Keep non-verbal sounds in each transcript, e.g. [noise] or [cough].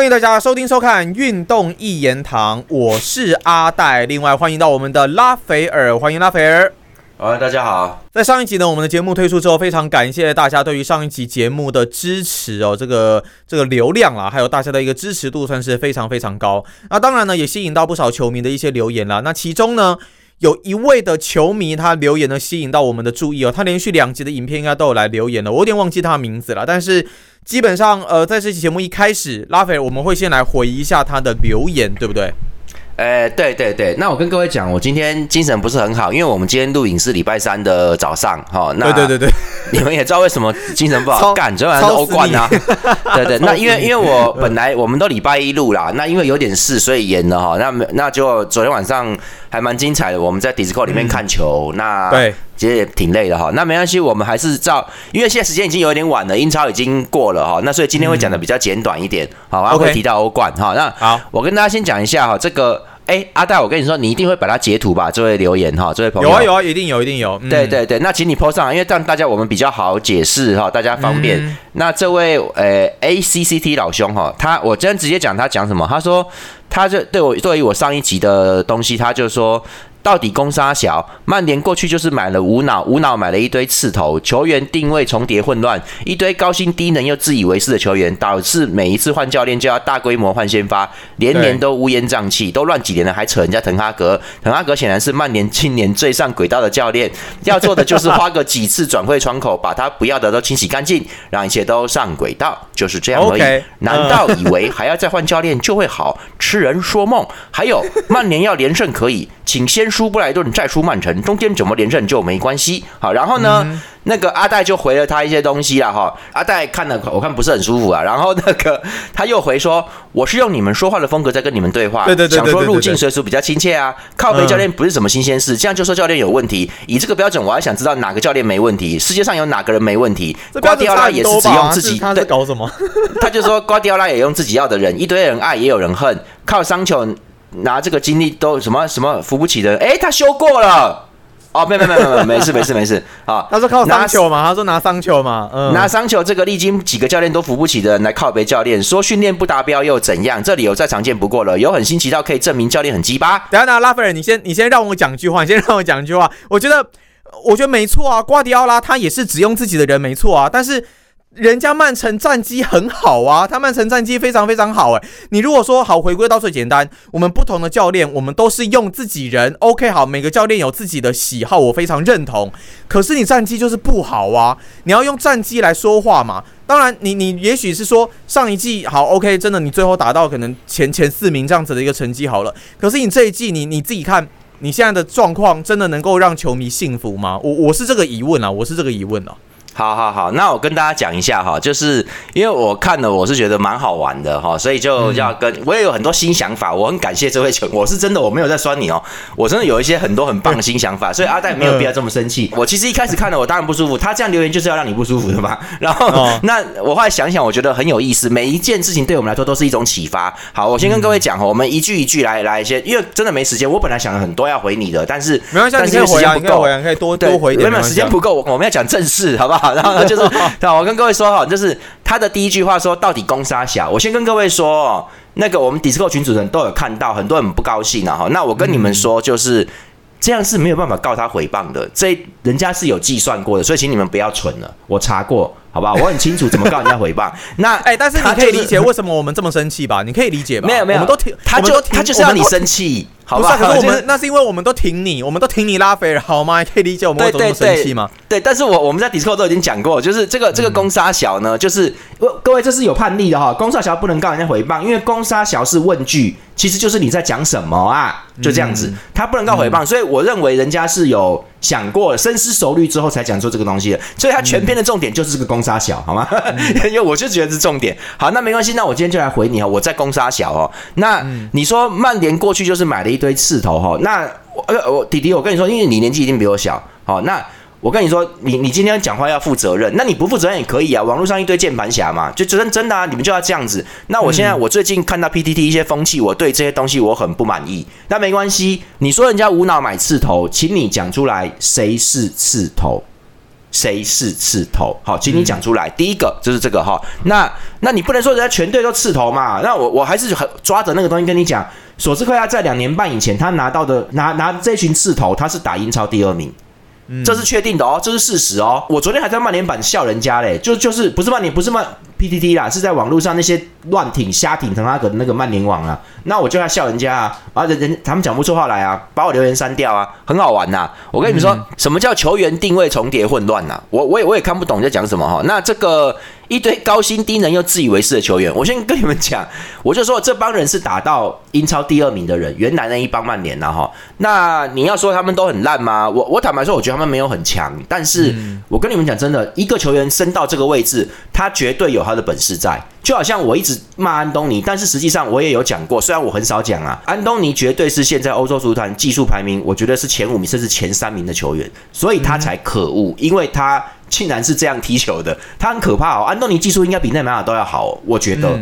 欢迎大家收听收看《运动一言堂》，我是阿戴。另外，欢迎到我们的拉斐尔，欢迎拉斐尔。好，大家好。在上一集呢，我们的节目推出之后，非常感谢大家对于上一集节目的支持哦，这个这个流量啊，还有大家的一个支持度，算是非常非常高。那当然呢，也吸引到不少球迷的一些留言啦。那其中呢，有一位的球迷他留言呢，吸引到我们的注意哦，他连续两集的影片应该都有来留言了，我有点忘记他的名字了，但是。基本上，呃，在这期节目一开始，拉斐尔我们会先来回一下他的留言，对不对？呃，对对对，那我跟各位讲，我今天精神不是很好，因为我们今天录影是礼拜三的早上，哈，那对对对对，你们也知道为什么精神不好，[laughs] 干昨晚是欧冠啊，[laughs] 对对，那因为因为我本来我们都礼拜一录啦，那因为有点事，所以延了哈，那那就昨天晚上还蛮精彩的，我们在 Discord 里面看球，那对。其实也挺累的哈，那没关系，我们还是照，因为现在时间已经有点晚了，英超已经过了哈，那所以今天会讲的比较简短一点，好，然后会提到欧冠哈，那好，我跟大家先讲一下哈，这个，哎，阿戴，我跟你说，你一定会把它截图吧，这位留言哈，这位朋友，有啊有啊，一定有一定有，对对对，那请你 post 上，因为这样大家我们比较好解释哈，大家方便。那这位呃 A C C T 老兄哈，他我今天直接讲他讲什么，他说他就对我对于我上一集的东西，他就说。到底攻杀小曼联过去就是买了无脑无脑买了一堆刺头球员定位重叠混乱一堆高薪低能又自以为是的球员导致每一次换教练就要大规模换先发连年都乌烟瘴气都乱几年了还扯人家滕哈格滕哈格显然是曼联今年最上轨道的教练要做的就是花个几次转会窗口把他不要的都清洗干净让一切都上轨道就是这样而已。难道以为还要再换教练就会好？痴人说梦还有曼联要连胜可以请先。输布莱顿，再输曼城，中间怎么连胜就没关系。好，然后呢，那个阿戴就回了他一些东西了哈。阿戴看了，我看不是很舒服啊。然后那个 [laughs] 他又回说，我是用你们说话的风格在跟你们对话，对对对，想说入境随俗比较亲切啊。靠背教练不是什么新鲜事，这样就说教练有问题。以这个标准，我还想知道哪个教练没问题？世界上有哪个人没问题？瓜迪奥拉也是只用自己，他在搞什么？[laughs] 他就说瓜迪奥拉也用自己要的人，一堆人爱也有人恨，靠桑球。拿这个经历都什么什么扶不起的？哎，他修过了哦，没有没没没有，没事没事没事啊。他说靠桑球嘛，他说拿桑球嘛，嗯拿桑球这个历经几个教练都扶不起的人来靠别教练，说训练不达标又怎样？这理由再常见不过了，有很新奇到可以证明教练很鸡巴。等下等下，拉斐尔，你先你先让我讲句话，[laughs] 你先让我讲句话。我觉得我觉得没错啊，瓜迪奥拉他也是只用自己的人没错啊，但是。人家曼城战绩很好啊，他曼城战绩非常非常好哎。你如果说好回归到最简单，我们不同的教练，我们都是用自己人。OK，好，每个教练有自己的喜好，我非常认同。可是你战绩就是不好啊，你要用战绩来说话嘛。当然，你你也许是说上一季好 OK，真的你最后达到可能前前四名这样子的一个成绩好了。可是你这一季你你自己看，你现在的状况真的能够让球迷信服吗？我我是这个疑问啊，我是这个疑问啊。好好好，那我跟大家讲一下哈，就是因为我看了，我是觉得蛮好玩的哈，所以就要跟我也有很多新想法。我很感谢这位球，我是真的我没有在酸你哦，我真的有一些很多很棒的新想法，所以阿戴没有必要这么生气。我其实一开始看了，我当然不舒服，他这样留言就是要让你不舒服的嘛。然后 [laughs] 那我后来想想，我觉得很有意思，每一件事情对我们来说都是一种启发。好，我先跟各位讲哈，我们一句一句来来先，因为真的没时间。我本来想了很多要回你的，但是没关系，但是时间不够，可以多多回点。没有时间不够，我们要讲正事，好不好？然后就是。[laughs] 对，我跟各位说哈，就是他的第一句话说，到底攻杀小？我先跟各位说，那个我们 Discord 群主人都有看到，很多人不高兴啊哈。那我跟你们说，就是这样是没有办法告他诽谤的，这人家是有计算过的，所以请你们不要蠢了，我查过。好吧，我很清楚怎么告人家诽谤。[laughs] 那哎，但是你可以理解为什么我们这么生气吧？你可以理解吧？没有没有，我们都挺，他就他就是要你生气，好吧？可是我们那是因为我们都挺你，我们都挺你拉斐尔，好吗？可以理解我们为什么生气吗？对，但是我我们在 Discord 都已经讲过，就是这个这个攻杀小呢，就是各位这是有判例的哈，攻杀小不能告人家诽谤，因为攻杀小是问句，其实就是你在讲什么啊？就这样子，他不能告诽谤，所以我认为人家是有。想过深思熟虑之后才讲出这个东西的，所以他全篇的重点就是这个攻杀小，好吗？[laughs] 因为我就觉得是重点。好，那没关系，那我今天就来回你哦。我在攻杀小哦。那你说曼联过去就是买了一堆刺头哈？那呃，我弟弟，我跟你说，因为你年纪一定比我小，好那。我跟你说，你你今天讲话要负责任，那你不负责任也可以啊。网络上一堆键盘侠嘛，就真真的啊，你们就要这样子。那我现在我最近看到 PTT 一些风气，我对这些东西我很不满意。那没关系，你说人家无脑买刺头，请你讲出来谁是刺头？谁是刺头？好，请你讲出来。第一个就是这个哈，那那你不能说人家全队都刺头嘛？那我我还是很抓着那个东西跟你讲，索斯克亚在两年半以前他拿到的拿拿这群刺头，他是打英超第二名。这是确定的哦，这是事实哦。我昨天还在曼联版笑人家嘞，就就是不是曼联，不是曼 PTT 啦，是在网络上那些乱挺瞎挺滕哈格的那个曼联网啊。那我就要笑人家啊，啊人人他们讲不出话来啊，把我留言删掉啊，很好玩呐。我跟你们说，什么叫球员定位重叠混乱呐？我我也我也看不懂你在讲什么哈。那这个。一堆高薪低能又自以为是的球员，我先跟你们讲，我就说这帮人是打到英超第二名的人，原来那一帮曼联呐哈。那你要说他们都很烂吗？我我坦白说，我觉得他们没有很强。但是我跟你们讲，真的，一个球员升到这个位置，他绝对有他的本事在。就好像我一直骂安东尼，但是实际上我也有讲过，虽然我很少讲啊，安东尼绝对是现在欧洲足坛技术排名，我觉得是前五名甚至前三名的球员，所以他才可恶，因为他。竟然是这样踢球的，他很可怕哦。安东尼技术应该比内马尔都要好，我觉得。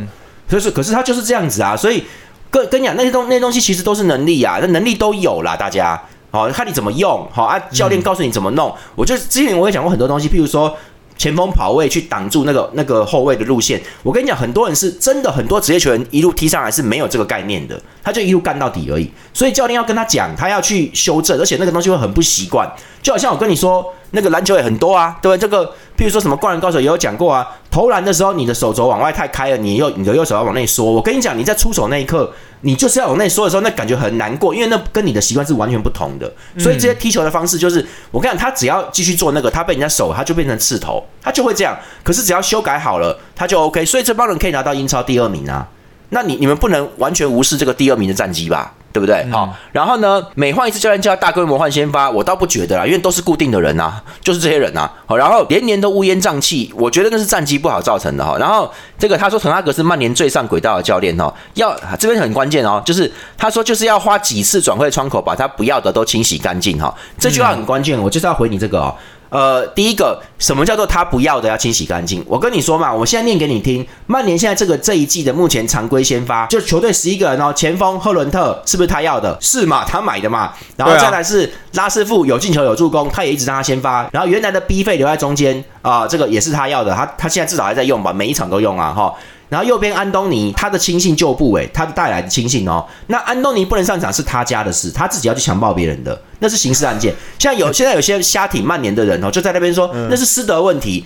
就是，可是他就是这样子啊。所以跟跟你讲，那些东那些东西其实都是能力啊，那能力都有啦，大家。好，看你怎么用。好啊，教练告诉你怎么弄。我就之前我也讲过很多东西，譬如说。前锋跑位去挡住那个那个后卫的路线，我跟你讲，很多人是真的，很多职业球员一路踢上来是没有这个概念的，他就一路干到底而已。所以教练要跟他讲，他要去修正，而且那个东西会很不习惯。就好像我跟你说，那个篮球也很多啊，对不对？这个譬如说什么灌篮高手也有讲过啊，投篮的时候你的手肘往外太开了，你右你的右手要往内缩。我跟你讲，你在出手那一刻。你就是要往内缩的时候，那感觉很难过，因为那跟你的习惯是完全不同的。所以这些踢球的方式就是，我跟你讲，他只要继续做那个，他被人家手，他就变成刺头，他就会这样。可是只要修改好了，他就 OK。所以这帮人可以拿到英超第二名啊。那你你们不能完全无视这个第二名的战绩吧？对不对？好，然后呢，每换一次教练就要大规模换先发，我倒不觉得啦，因为都是固定的人呐，就是这些人呐。好，然后连年都乌烟瘴气，我觉得那是战绩不好造成的哈。然后这个他说滕哈格是曼联最上轨道的教练哦，要这边很关键哦，就是他说就是要花几次转会窗口把他不要的都清洗干净哈。这句话很关键，我就是要回你这个哦。呃，第一个，什么叫做他不要的要清洗干净？我跟你说嘛，我现在念给你听。曼联现在这个这一季的目前常规先发，就球队十一个人哦，前锋赫伦特是不是他要的？是嘛？他买的嘛？然后再来是拉师傅有进球有助攻，他也一直让他先发。然后原来的 B 费留在中间啊，这个也是他要的，他他现在至少还在用吧？每一场都用啊，哈。然后右边安东尼，他的亲信旧部，委，他带来的亲信哦。那安东尼不能上场是他家的事，他自己要去强暴别人的，那是刑事案件。像有现在有些瞎挺曼联的人哦，就在那边说那是师德问题。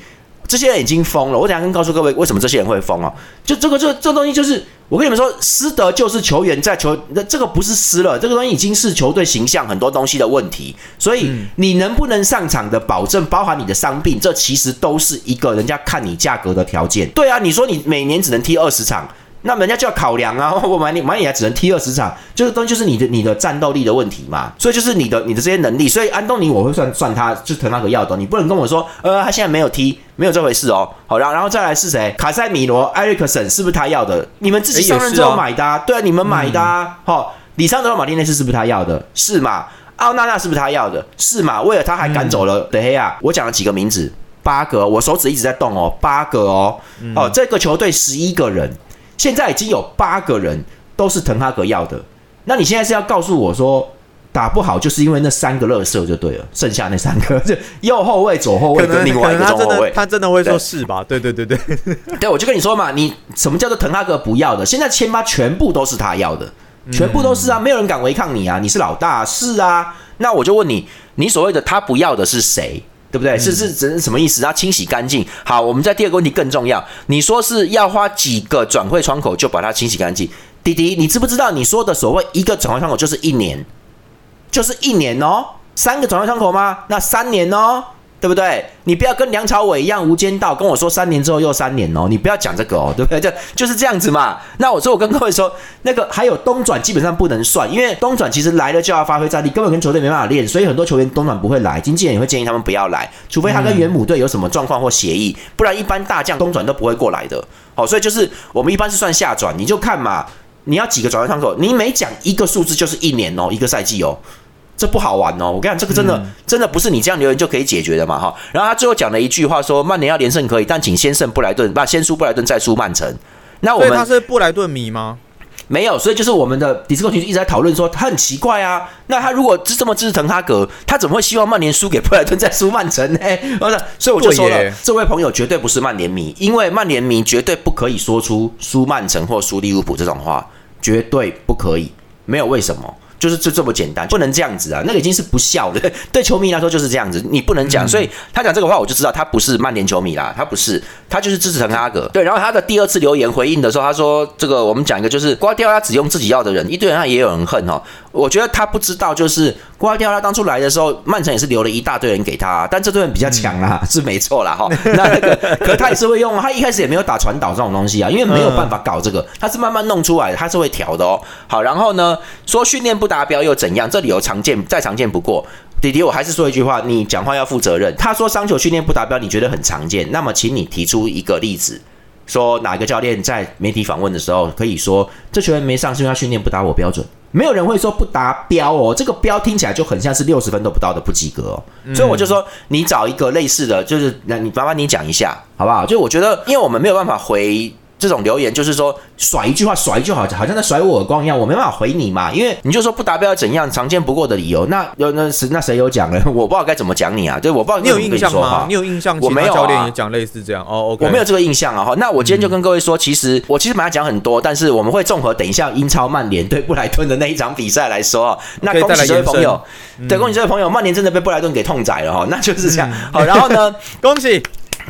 这些人已经疯了，我等下跟告诉各位为什么这些人会疯哦。就这个这这东西就是我跟你们说，失德就是球员在球，那这个不是失了，这个东西已经是球队形象很多东西的问题。所以你能不能上场的保证，包含你的伤病，这其实都是一个人家看你价格的条件。对啊，你说你每年只能踢二十场。那人家就要考量啊！[laughs] 我买你买你还只能踢二十场，这个东西就是你的你的战斗力的问题嘛。所以就是你的你的这些能力。所以安东尼我会算算他就腾那个要的，你不能跟我说，呃，他现在没有踢，没有这回事哦。好，然后然后再来是谁？卡塞米罗、埃里克森是不是他要的？你们自己上任之后买的，对啊，你们买的。好，里桑德马丁内斯是不是他要的？是嘛？奥纳纳是不是他要的？是嘛？为了他还赶走了德黑亚。我讲了几个名字，八个，我手指一直在动哦，八个哦。哦，这个球队十一个人。现在已经有八个人都是滕哈格要的，那你现在是要告诉我说打不好就是因为那三个乐色就对了，剩下那三个就右后卫、左后卫 [laughs] 跟另外一个中后卫，他真的会说是吧？对对对对，对，我就跟你说嘛，你什么叫做滕哈格不要的？现在千八全部都是他要的，全部都是啊，没有人敢违抗你啊，你是老大，是啊，那我就问你，你所谓的他不要的是谁？对不对？是是是什么意思？要清洗干净。好，我们在第二个问题更重要。你说是要花几个转会窗口就把它清洗干净？弟弟，你知不知道你说的所谓一个转会窗口就是一年，就是一年哦？三个转会窗口吗？那三年哦。对不对？你不要跟梁朝伟一样无间道，跟我说三年之后又三年哦，你不要讲这个哦，对不对？就就是这样子嘛。那我说我跟各位说，那个还有冬转基本上不能算，因为冬转其实来了就要发挥战力，根本跟球队没办法练，所以很多球员冬转不会来，经纪人也会建议他们不要来，除非他跟原母队有什么状况或协议，不然一般大将冬转都不会过来的。好，所以就是我们一般是算下转，你就看嘛，你要几个转会窗口，你每讲一个数字就是一年哦，一个赛季哦。这不好玩哦！我跟你讲，这个真的真的不是你这样留言就可以解决的嘛哈。然后他最后讲了一句话，说曼联要连胜可以，但请先胜布莱顿，不先输布莱顿再输曼城。那我们他是布莱顿迷吗？没有，所以就是我们的迪斯科群一直在讨论说他很奇怪啊。那他如果是这么支持滕哈格，他怎么会希望曼联输给布莱顿再输曼城呢？[laughs] 所以我就说了，这位朋友绝对不是曼联迷，因为曼联迷绝对不可以说出输曼城或输利物浦这种话，绝对不可以，没有为什么。就是就这么简单，不能这样子啊！那个已经是不孝了，[laughs] 对球迷来说就是这样子，你不能讲。所以他讲这个话，我就知道他不是曼联球迷啦，他不是，他就是支持滕哈格。对，然后他的第二次留言回应的时候，他说：“这个我们讲一个，就是瓜迪奥拉只用自己要的人，一堆人他也有人恨哈。我觉得他不知道，就是瓜迪奥拉当初来的时候，曼城也是留了一大堆人给他，但这堆人比较强啊，是没错啦哈。[laughs] 那那个，可他也是会用，[laughs] 他一开始也没有打传导这种东西啊，因为没有办法搞这个，他是慢慢弄出来的，他是会调的哦。好，然后呢，说训练不达标又怎样？这理由常见，再常见不过。弟弟，我还是说一句话，你讲话要负责任。他说伤球训练不达标，你觉得很常见，那么请你提出一个例子，说哪个教练在媒体访问的时候可以说这球员没上是因为他训练不达我标准？没有人会说不达标哦，这个标听起来就很像是六十分都不到的不及格哦。所以我就说，你找一个类似的，就是那你麻烦你讲一下好不好？就我觉得，因为我们没有办法回。这种留言就是说甩一句话甩一句好，好像在甩我耳光一样，我没办法回你嘛，因为你就说不达标怎样，常见不过的理由。那有那是那谁有讲了？我不知道该怎么讲你啊，对，我不知道你有印象吗？你有印象？我没有教练也讲类似这样哦。我没有这个印象啊。哈，那我今天就跟各位说，其实我其实本来讲很多，但是我们会综合等一下英超曼联对布莱顿的那一场比赛来说。[laughs] 那恭喜这位朋友，对，恭喜这位朋友，曼联真的被布莱顿给痛宰了哈，那就是这样。好，然后呢，[laughs] 恭喜。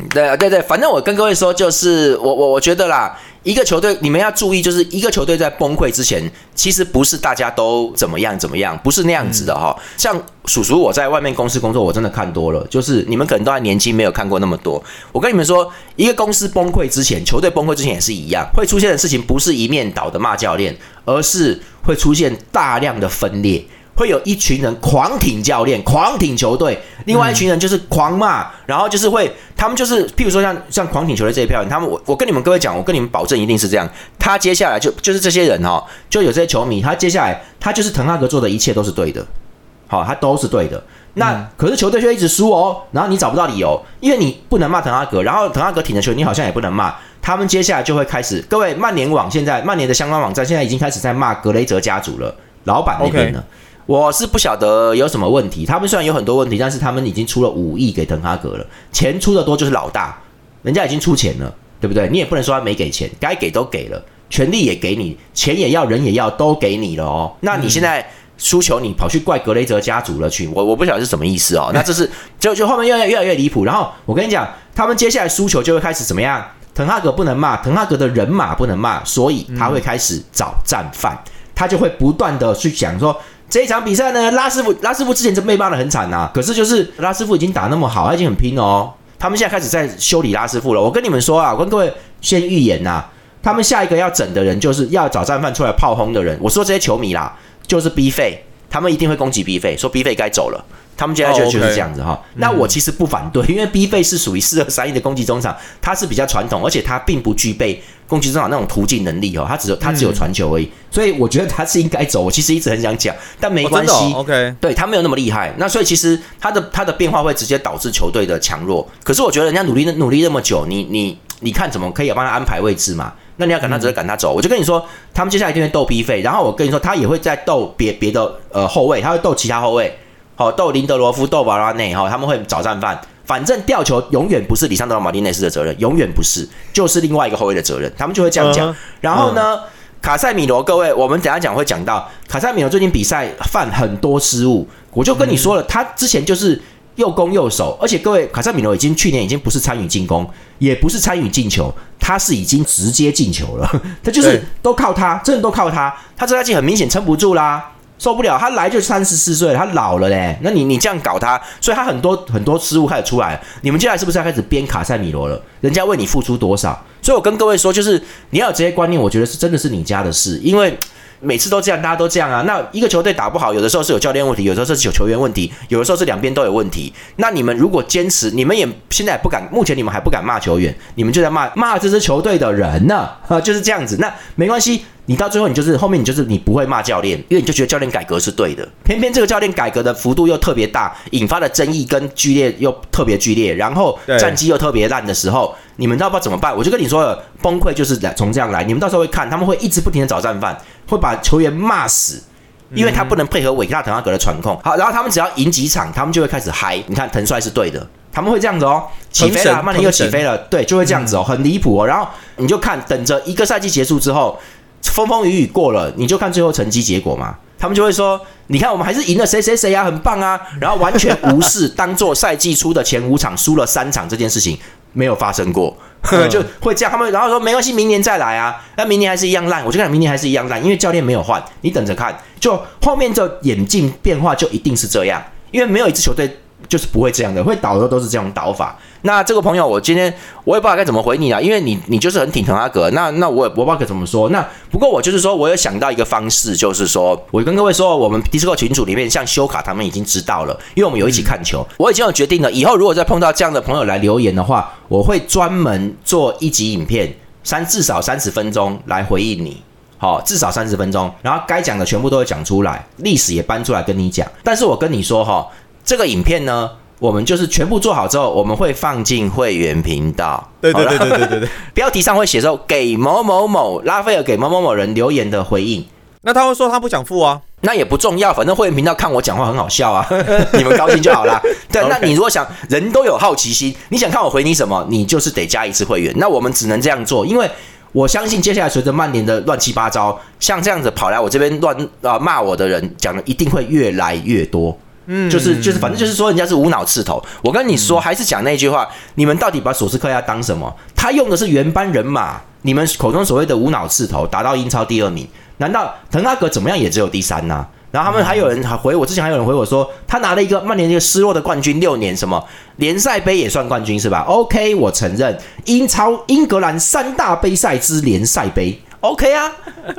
对对对，反正我跟各位说，就是我我我觉得啦，一个球队你们要注意，就是一个球队在崩溃之前，其实不是大家都怎么样怎么样，不是那样子的哈。像叔叔我在外面公司工作，我真的看多了，就是你们可能都还年轻，没有看过那么多。我跟你们说，一个公司崩溃之前，球队崩溃之前也是一样，会出现的事情不是一面倒的骂教练，而是会出现大量的分裂。会有一群人狂挺教练，狂挺球队；另外一群人就是狂骂，然后就是会，他们就是，譬如说像像狂挺球队这一票人，他们我我跟你们各位讲，我跟你们保证一定是这样。他接下来就就是这些人哦，就有这些球迷，他接下来他就是滕哈格做的一切都是对的，好，他都是对的。那可是球队却一直输哦，然后你找不到理由，因为你不能骂滕哈格，然后滕哈格挺的球你好像也不能骂。他们接下来就会开始，各位曼联网现在曼联的相关网站现在已经开始在骂格雷泽家族了，老板那边呢。我是不晓得有什么问题。他们虽然有很多问题，但是他们已经出了五亿给滕哈格了，钱出的多就是老大，人家已经出钱了，对不对？你也不能说他没给钱，该给都给了，权力也给你，钱也要，人也要，都给你了哦。那你现在输球，你跑去怪格雷泽家族了去？我我不晓得是什么意思哦。那这是就就后面越来越来越离谱。然后我跟你讲，他们接下来输球就会开始怎么样？滕哈格不能骂，滕哈格的人马不能骂，所以他会开始找战犯，他就会不断的去讲说。这一场比赛呢，拉师傅拉师傅之前就被骂的很惨呐，可是就是拉师傅已经打那么好，他已经很拼了哦。他们现在开始在修理拉师傅了。我跟你们说啊，我跟各位先预言呐，他们下一个要整的人就是要找战犯出来炮轰的人。我说这些球迷啦，就是 B 费，他们一定会攻击 B 费，说 B 费该走了。他们现在就就是这样子哈，那我其实不反对，[laughs] 因为 B 费是属于四二三一的攻击中场，他是比较传统，而且他并不具备攻击中场那种突进能力哦，他只有他只有传球而已，所以我觉得他是应该走。我其实一直很想讲，但没关系，OK，对他没有那么厉害。那所以其实他的他的变化会直接导致球队的强弱。可是我觉得人家努力努力那么久，你你你看怎么可以帮他安排位置嘛？那你要赶他，只会赶他走。我就跟你说，他们接下来一定会斗 B 费，然后我跟你说，他也会在斗别别的呃后卫，他会斗其他后卫。好，斗林德罗夫、斗瓦拉内，哈，他们会找战犯。反正吊球永远不是里桑德罗马丁内斯的责任，永远不是，就是另外一个后卫的责任。他们就会这样讲。然后呢，卡塞米罗，各位，我们等下讲会讲到卡塞米罗最近比赛犯很多失误。我就跟你说了，他之前就是又攻又守，而且各位，卡塞米罗已经去年已经不是参与进攻，也不是参与进球，他是已经直接进球了。[laughs] 他就是都靠他，真的都靠他。他这赛季很明显撑不住啦。受不了，他来就三十四岁了，他老了嘞。那你你这样搞他，所以他很多很多失误开始出来。你们接下来是不是要开始编卡塞米罗了？人家为你付出多少？所以我跟各位说，就是你要有这些观念，我觉得是真的是你家的事。因为每次都这样，大家都这样啊。那一个球队打不好，有的时候是有教练问题，有的时候是有球员问题，有的时候是两边都有问题。那你们如果坚持，你们也现在也不敢，目前你们还不敢骂球员，你们就在骂骂这支球队的人呢，啊，就是这样子。那没关系。你到最后，你就是后面你就是你不会骂教练，因为你就觉得教练改革是对的。偏偏这个教练改革的幅度又特别大，引发的争议跟剧烈又特别剧烈，然后战绩又特别烂的时候，你们知道不知道怎么办？我就跟你说了，崩溃就是从这样来。你们到时候会看，他们会一直不停的找战犯，会把球员骂死，因为他不能配合伟大滕哈格的传控。好，然后他们只要赢几场，他们就会开始嗨。你看滕帅是对的，他们会这样子哦，起飞了，曼联又起飞了，对，就会这样子哦，很离谱哦。然后你就看，等着一个赛季结束之后。风风雨雨过了，你就看最后成绩结果嘛。他们就会说：“你看，我们还是赢了谁谁谁啊，很棒啊。”然后完全无视，当做赛季初的前五场输了三场这件事情没有发生过，[laughs] 就会这样。他们然后说：“没关系，明年再来啊。”那明年还是一样烂，我就看明年还是一样烂，因为教练没有换，你等着看。就后面这演进变化就一定是这样，因为没有一支球队。就是不会这样的，会倒的都是这种倒法。那这个朋友，我今天我也不知道该怎么回你啊，因为你你就是很挺滕哈格。那那我也我不知道该怎么说。那不过我就是说，我有想到一个方式，就是说我跟各位说，我们迪斯科群组里面，像修卡他们已经知道了，因为我们有一起看球，我已经有决定了，以后如果再碰到这样的朋友来留言的话，我会专门做一集影片，三至少三十分钟来回应你。好，至少三十分钟，然后该讲的全部都会讲出来，历史也搬出来跟你讲。但是我跟你说哈。这个影片呢，我们就是全部做好之后，我们会放进会员频道。对对对对对对对。标题上会写说给某某某拉斐尔给某某某人留言的回应。那他会说他不想付啊？那也不重要，反正会员频道看我讲话很好笑啊，[laughs] 你们高兴就好啦。[laughs] 对，那你如果想人都有好奇心，你想看我回你什么，你就是得加一次会员。那我们只能这样做，因为我相信接下来随着曼联的乱七八糟，像这样子跑来我这边乱啊骂我的人讲的一定会越来越多。嗯，就是就是，反正就是说人家是无脑刺头。我跟你说，还是讲那句话，你们到底把索斯克亚当什么？他用的是原班人马，你们口中所谓的无脑刺头，达到英超第二名，难道滕哈格怎么样也只有第三呢？然后他们还有人还回我，之前还有人回我说，他拿了一个曼联一个失落的冠军，六年什么联赛杯也算冠军是吧？OK，我承认英超英格兰三大杯赛之联赛杯，OK 啊，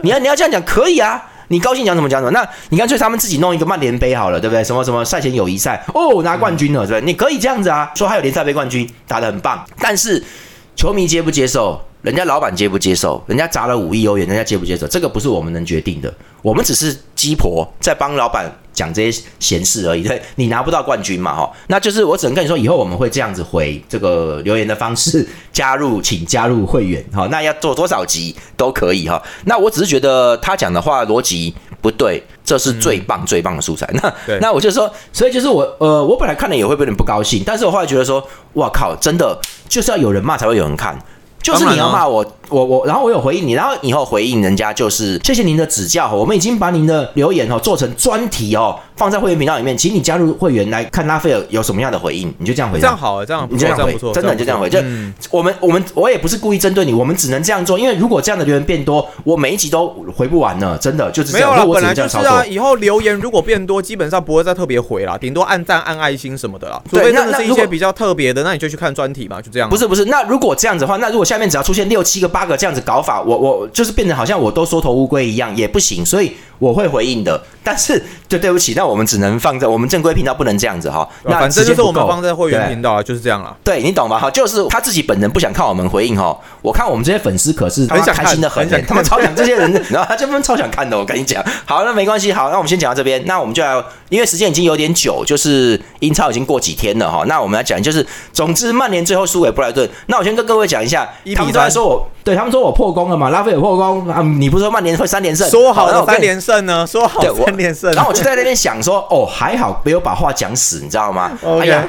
你要你要这样讲可以啊。你高兴讲什么讲什么，那你干脆他们自己弄一个曼联杯好了，对不对？什么什么赛前友谊赛，哦，拿冠军了，对不对？你可以这样子啊，说还有联赛杯冠军打得很棒，但是球迷接不接受？人家老板接不接受？人家砸了五亿欧元，人家接不接受？这个不是我们能决定的，我们只是鸡婆在帮老板讲这些闲事而已。对，你拿不到冠军嘛？哈，那就是我只能跟你说，以后我们会这样子回这个留言的方式，加入，请加入会员。哈，那要做多少集都可以哈。那我只是觉得他讲的话逻辑不对，这是最棒最棒的素材。那那我就说，所以就是我呃，我本来看了也会有点不高兴，但是我后来觉得说，哇靠，真的就是要有人骂才会有人看。就是你要骂我，我我，然后我有回应你，然后以后回应人家就是谢谢您的指教，我们已经把您的留言哦做成专题哦。放在会员频道里面，请你加入会员来看拉斐尔有什么样的回应，你就这样回。这样好，这样你就这样回，真的就这样回。就我们我们我也不是故意针对你，我们只能这样做，因为如果这样的留言变多，我每一集都回不完呢。真的就是没有了，本来就是啊。以后留言如果变多，基本上不会再特别回了，顶多按赞、按爱心什么的啦。除非真的是一些比较特别的，那你就去看专题嘛，就这样。不是不是，那如果这样子的话，那如果下面只要出现六七个、八个这样子搞法，我我就是变成好像我都缩头乌龟一样，也不行，所以。我会回应的，但是就对不起，那我们只能放在我们正规频道，不能这样子哈。那反正就是我们放在会员频道啊，就是这样了。对你懂吗？哈，就是他自己本人不想看我们回应哈。我看我们这些粉丝可是很开心的很，他们超想这些人，[laughs] 然后他这边超想看的。我跟你讲，好，那没关系，好，那我们先讲到这边。那我们就来，因为时间已经有点久，就是英超已经过几天了哈。那我们来讲，就是总之曼联最后输给布莱顿。那我先跟各位讲一下，他们都在说我，对他们说我破功了嘛？拉菲尔破功啊？你不是说曼联会三连胜？说好的三连胜呢？说好。然后我就在那边想说，哦，还好没有把话讲死，你知道吗？哎呀，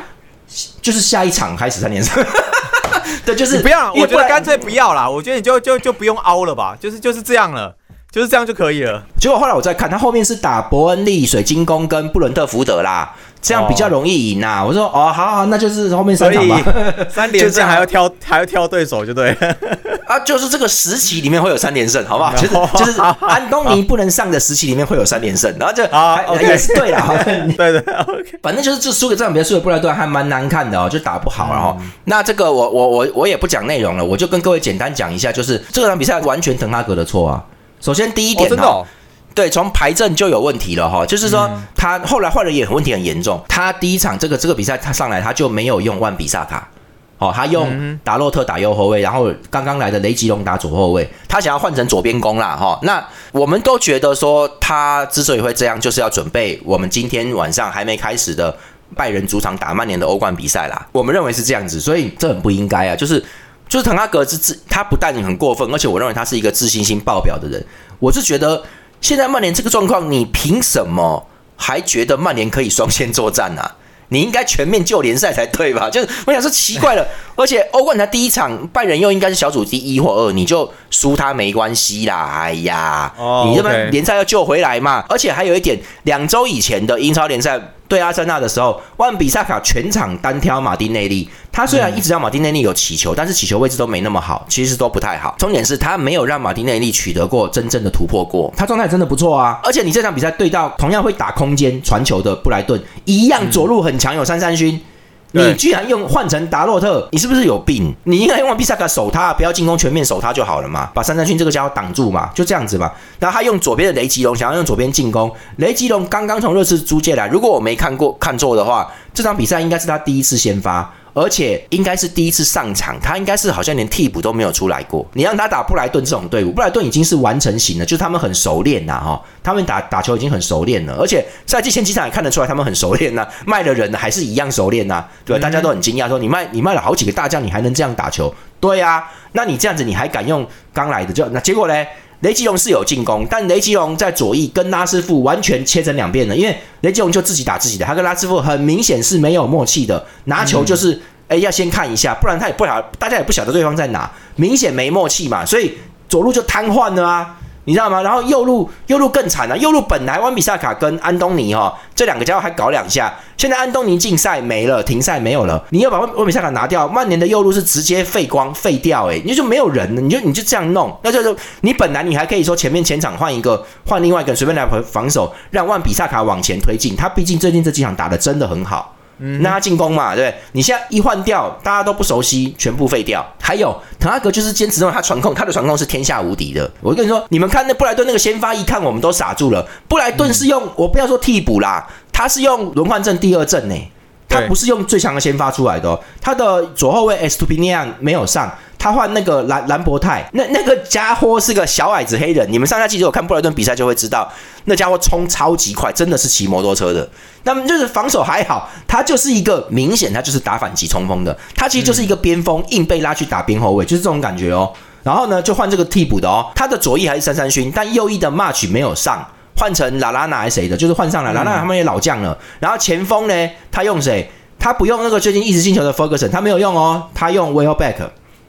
就是下一场开始三连胜，[laughs] 对，就是不要，我觉得干脆不要啦，我觉得你就就就不用凹了吧，就是就是这样了，就是这样就可以了。结果后来我再看，他后面是打伯恩利、水晶宫跟布伦特福德啦。这样比较容易赢呐！我说哦，好好，那就是后面三场吧，[laughs] 三连胜 [laughs] 还要挑还要挑对手，就对啊，就是这个时期里面会有三连胜，好不好？[laughs] 就是就是安东尼不能上的时期里面会有三连胜，然后就啊也是对了，对对，OK，反正就是这输给这场比赛输给布莱顿还蛮难看的哦，就打不好，然后那这个我我我我也不讲内容了，我就跟各位简单讲一下，就是这场比赛完全滕哈格的错啊。首先第一点哦。对，从排阵就有问题了哈，就是说他后来换人也问题很严重。他第一场这个这个比赛他上来他就没有用万比萨卡，哦，他用达洛特打右后卫，然后刚刚来的雷吉隆打左后卫，他想要换成左边攻啦哈。那我们都觉得说他之所以会这样，就是要准备我们今天晚上还没开始的拜仁主场打曼联的欧冠比赛啦。我们认为是这样子，所以这很不应该啊，就是就是滕哈格是自他不但很过分，而且我认为他是一个自信心爆表的人。我是觉得。现在曼联这个状况，你凭什么还觉得曼联可以双线作战呢？你应该全面救联赛才对吧？就是我想说奇怪了，而且欧冠才第一场，拜仁又应该是小组第一或二，你就输他没关系啦。哎呀，你这边联赛要救回来嘛？而且还有一点，两周以前的英超联赛。对阿森纳的时候，万比萨卡全场单挑马丁内利。他虽然一直让马丁内利有起球，但是起球位置都没那么好，其实都不太好。重点是他没有让马丁内利取得过真正的突破过。他状态真的不错啊！而且你这场比赛对到同样会打空间传球的布莱顿，一样左路很强，有三三勋。你居然用换成达洛特，你是不是有病？你应该用毕萨卡守他，不要进攻全面守他就好了嘛，把三三勋这个家伙挡住嘛，就这样子嘛。然后他用左边的雷吉隆，想要用左边进攻。雷吉隆刚刚从热刺租借来，如果我没看过看错的话，这场比赛应该是他第一次先发。而且应该是第一次上场，他应该是好像连替补都没有出来过。你让他打布莱顿这种队伍，布莱顿已经是完成型了，就是他们很熟练呐，哈，他们打打球已经很熟练了。而且赛季前几场也看得出来，他们很熟练呐，卖的人还是一样熟练呐，对吧？大家都很惊讶，说你卖你卖了好几个大将，你还能这样打球？对啊，那你这样子你还敢用刚来的？就那结果呢？雷吉隆是有进攻，但雷吉隆在左翼跟拉师傅完全切成两边了，因为雷吉隆就自己打自己的，他跟拉师傅很明显是没有默契的，拿球就是哎要先看一下，不然他也不晓大家也不晓得对方在哪，明显没默契嘛，所以左路就瘫痪了啊。你知道吗？然后右路右路更惨了，右路本来万比萨卡跟安东尼哈这两个家伙还搞两下，现在安东尼禁赛没了，停赛没有了，你要把万万比萨卡拿掉，曼联的右路是直接废光废掉，诶，你就没有人了，你就你就这样弄，那就是你本来你还可以说前面前场换一个换另外一个随便来防守，让万比萨卡往前推进，他毕竟最近这几场打的真的很好。那他进攻嘛，对你现在一换掉，大家都不熟悉，全部废掉。还有滕哈格就是坚持认为他传控，他的传控是天下无敌的。我跟你说，你们看那布莱顿那个先发，一看我们都傻住了。布莱顿是用我不要说替补啦，他是用轮换阵第二阵呢，他不是用最强的先发出来的。他的左后卫 S T O P N I A N 没有上。他换那个兰兰博泰，那那个家伙是个小矮子黑人。你们上下季如果看布莱顿比赛就会知道，那家伙冲超级快，真的是骑摩托车的。那么就是防守还好，他就是一个明显他就是打反击冲锋的，他其实就是一个边锋，硬被拉去打边后卫，就是这种感觉哦。然后呢，就换这个替补的哦，他的左翼还是三三勋，但右翼的 March 没有上，换成拉拉纳还是谁的，就是换上了拉拉纳，他们也老将了。然后前锋呢，他用谁？他不用那个最近一直进球的 Ferguson，他没有用哦，他用 Welbeck。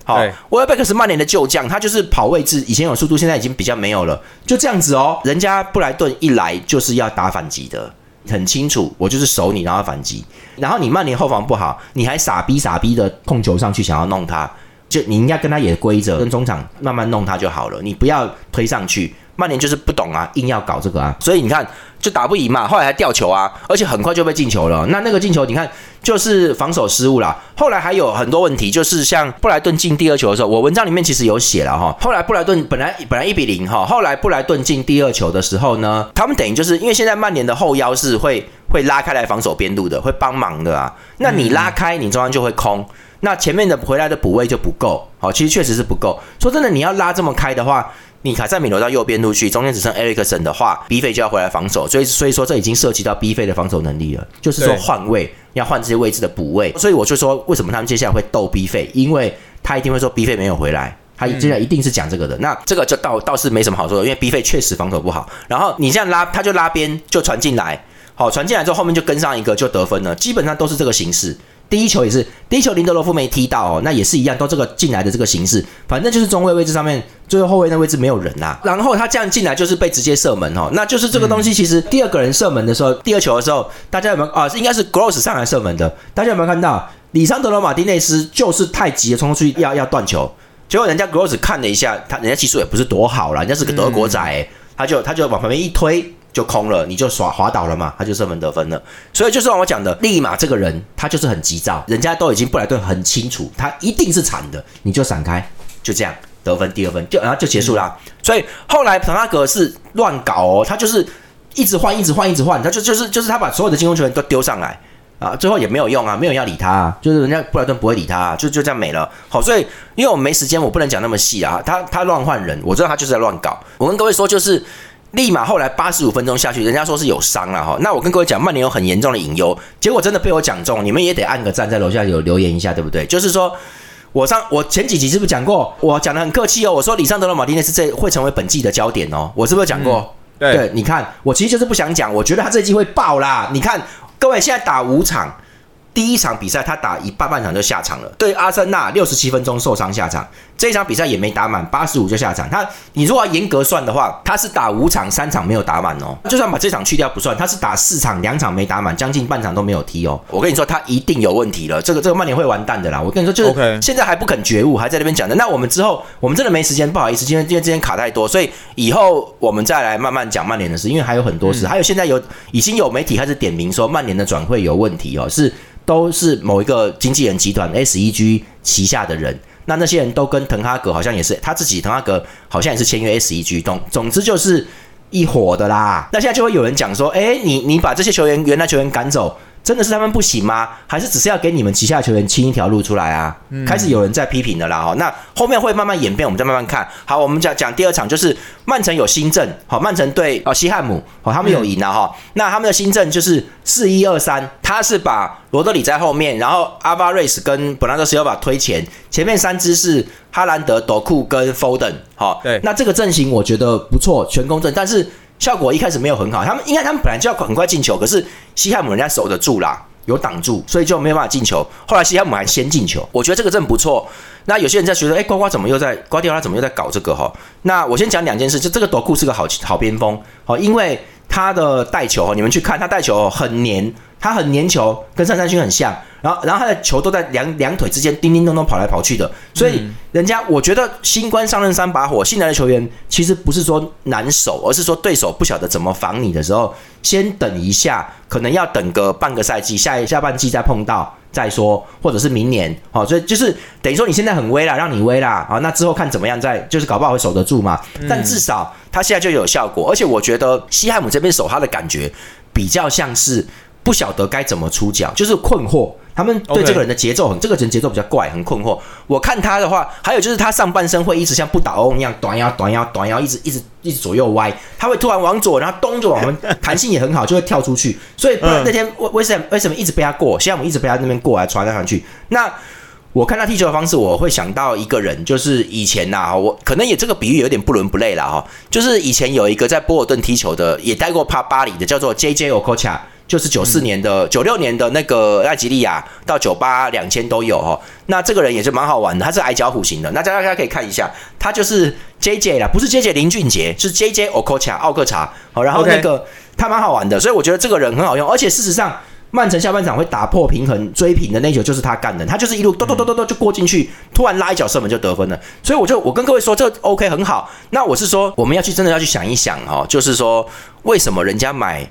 好，威尔贝克是曼联的旧将，他就是跑位置，以前有速度，现在已经比较没有了，就这样子哦。人家布莱顿一来就是要打反击的，很清楚，我就是守你，然后反击。然后你曼联后防不好，你还傻逼傻逼的控球上去想要弄他，就你应该跟他也规则，跟中场慢慢弄他就好了，你不要推上去。曼联就是不懂啊，硬要搞这个啊，所以你看就打不赢嘛，后来还掉球啊，而且很快就被进球了。那那个进球你看就是防守失误啦。后来还有很多问题，就是像布莱顿进第二球的时候，我文章里面其实有写了哈。后来布莱顿本来本来一比零哈，后来布莱顿进第二球的时候呢，他们等于就是因为现在曼联的后腰是会会拉开来防守边路的，会帮忙的啊。那你拉开，你中央就会空，那前面的回来的补位就不够。好，其实确实是不够。说真的，你要拉这么开的话。你卡在米罗到右边路去，中间只剩埃里克森的话，B 费就要回来防守，所以所以说这已经涉及到 B 费的防守能力了，就是说换位要换这些位置的补位，所以我就说为什么他们接下来会斗 B 费，因为他一定会说 B 费没有回来，他接下来一定是讲这个的，那这个就倒倒是没什么好说的，因为 B 费确实防守不好，然后你这样拉他就拉边就传进来，好传进来之后后面就跟上一个就得分了，基本上都是这个形式。第一球也是，第一球林德罗夫没踢到哦，那也是一样，都这个进来的这个形式，反正就是中卫位置上面最后后卫那位置没有人呐，然后他这样进来就是被直接射门哦，那就是这个东西其实第二个人射门的时候，第二球的时候，大家有没有啊？应该是 Gross 上来射门的，大家有没有看到？里桑德罗马丁内斯就是太急了，冲出去要要断球，结果人家 Gross 看了一下，他人家技术也不是多好啦，人家是个德国仔，他就他就往旁边一推。就空了，你就耍滑倒了嘛，他就射门得分了。所以就是我讲的，立马这个人他就是很急躁，人家都已经布莱顿很清楚，他一定是惨的，你就闪开，就这样。得分，第二分就然后就结束了。所以后来滕哈格是乱搞哦，他就是一直换，一直换，一直换，他就就是就是他把所有的进攻球员都丢上来啊，最后也没有用啊，没有人要理他，啊，就是人家布莱顿不会理他，啊，就就这样没了。好，所以因为我没时间，我不能讲那么细啊。他他乱换人，我知道他就是在乱搞。我跟各位说，就是立马后来八十五分钟下去，人家说是有伤了哈。那我跟各位讲，曼联有很严重的隐忧，结果真的被我讲中，你们也得按个赞，在楼下有留言一下，对不对？就是说。我上我前几集是不是讲过？我讲的很客气哦。我说里尚德罗马丁内斯这会成为本季的焦点哦。我是不是讲过？对，你看，我其实就是不想讲。我觉得他这季会爆啦。你看，各位现在打五场。第一场比赛他打一半半场就下场了，对阿森纳六十七分钟受伤下场，这一场比赛也没打满，八十五就下场。他你如果要严格算的话，他是打五场三场没有打满哦，就算把这场去掉不算，他是打四场两场没打满，将近半场都没有踢哦。我跟你说，他一定有问题了，这个这个曼联会完蛋的啦。我跟你说，就是现在还不肯觉悟，还在那边讲的。那我们之后我们真的没时间，不好意思，今天今天今天卡太多，所以以后我们再来慢慢讲曼联的事，因为还有很多事，还有现在有已经有媒体开始点名说曼联的转会有问题哦，是。都是某一个经纪人集团 SEG 旗下的人，那那些人都跟滕哈格好像也是他自己，滕哈格好像也是签约 SEG，总总之就是一伙的啦。那现在就会有人讲说，哎，你你把这些球员原来球员赶走。真的是他们不行吗？还是只是要给你们旗下球员清一条路出来啊？开始有人在批评的啦哈。那后面会慢慢演变，我们再慢慢看。好，我们讲讲第二场，就是曼城有新政。好，曼城对哦西汉姆，好，他们有赢了哈。那他们的新政就是四一二三，他是把罗德里在后面，然后阿巴瑞斯跟本拉德斯要把推前，前面三支是哈兰德、斗库跟 Foden。好，对，那这个阵型我觉得不错，全攻阵，但是。效果一开始没有很好，他们应该他们本来就要很快进球，可是西汉姆人家守得住啦，有挡住，所以就没有办法进球。后来西汉姆还先进球，我觉得这个真不错。那有些人在觉得，哎，瓜瓜怎么又在瓜迪奥拉怎么又在搞这个哈？那我先讲两件事，就这个夺库是个好好边锋，好，因为他的带球，你们去看他带球很黏。他很粘球，跟上山勋很像，然后然后他的球都在两两腿之间叮叮咚咚跑来跑去的，所以人家我觉得新官上任三把火，新来的球员其实不是说难守，而是说对手不晓得怎么防你的时候，先等一下，可能要等个半个赛季，下一下半季再碰到再说，或者是明年，好，所以就是等于说你现在很危啦，让你危啦，啊，那之后看怎么样，再就是搞不好会守得住嘛，但至少他现在就有效果，而且我觉得西汉姆这边守他的感觉比较像是。不晓得该怎么出脚，就是困惑。他们对这个人的节奏很，这个人节奏比较怪，很困惑。我看他的话，还有就是他上半身会一直像不倒翁一样，短腰、短腰、短腰，一直一直一直左右歪。他会突然往左，然后咚就往我们，弹性也很好，就会跳出去。所以那天为为什么为什么一直被他过？现在我们一直被他那边过来传来传去。那我看他踢球的方式，我会想到一个人，就是以前呐，我可能也这个比喻有点不伦不类了哈。就是以前有一个在波尔顿踢球的，也待过帕巴黎的，叫做 J J Okocha。就是九四年的、九六年的那个艾吉利亚到九八两千都有哈，那这个人也是蛮好玩的，他是矮脚虎型的，那大家大家可以看一下，他就是 J J 啦，不是 J J 林俊杰，是 J J Okocha 奥克查，好，然后那个他蛮好玩的，所以我觉得这个人很好用，而且事实上曼城下半场会打破平衡追平的那球就是他干的，他就是一路咚咚咚咚咚就过进去，突然拉一脚射门就得分了，所以我就我跟各位说这 OK 很好，那我是说我们要去真的要去想一想哈，就是说为什么人家买。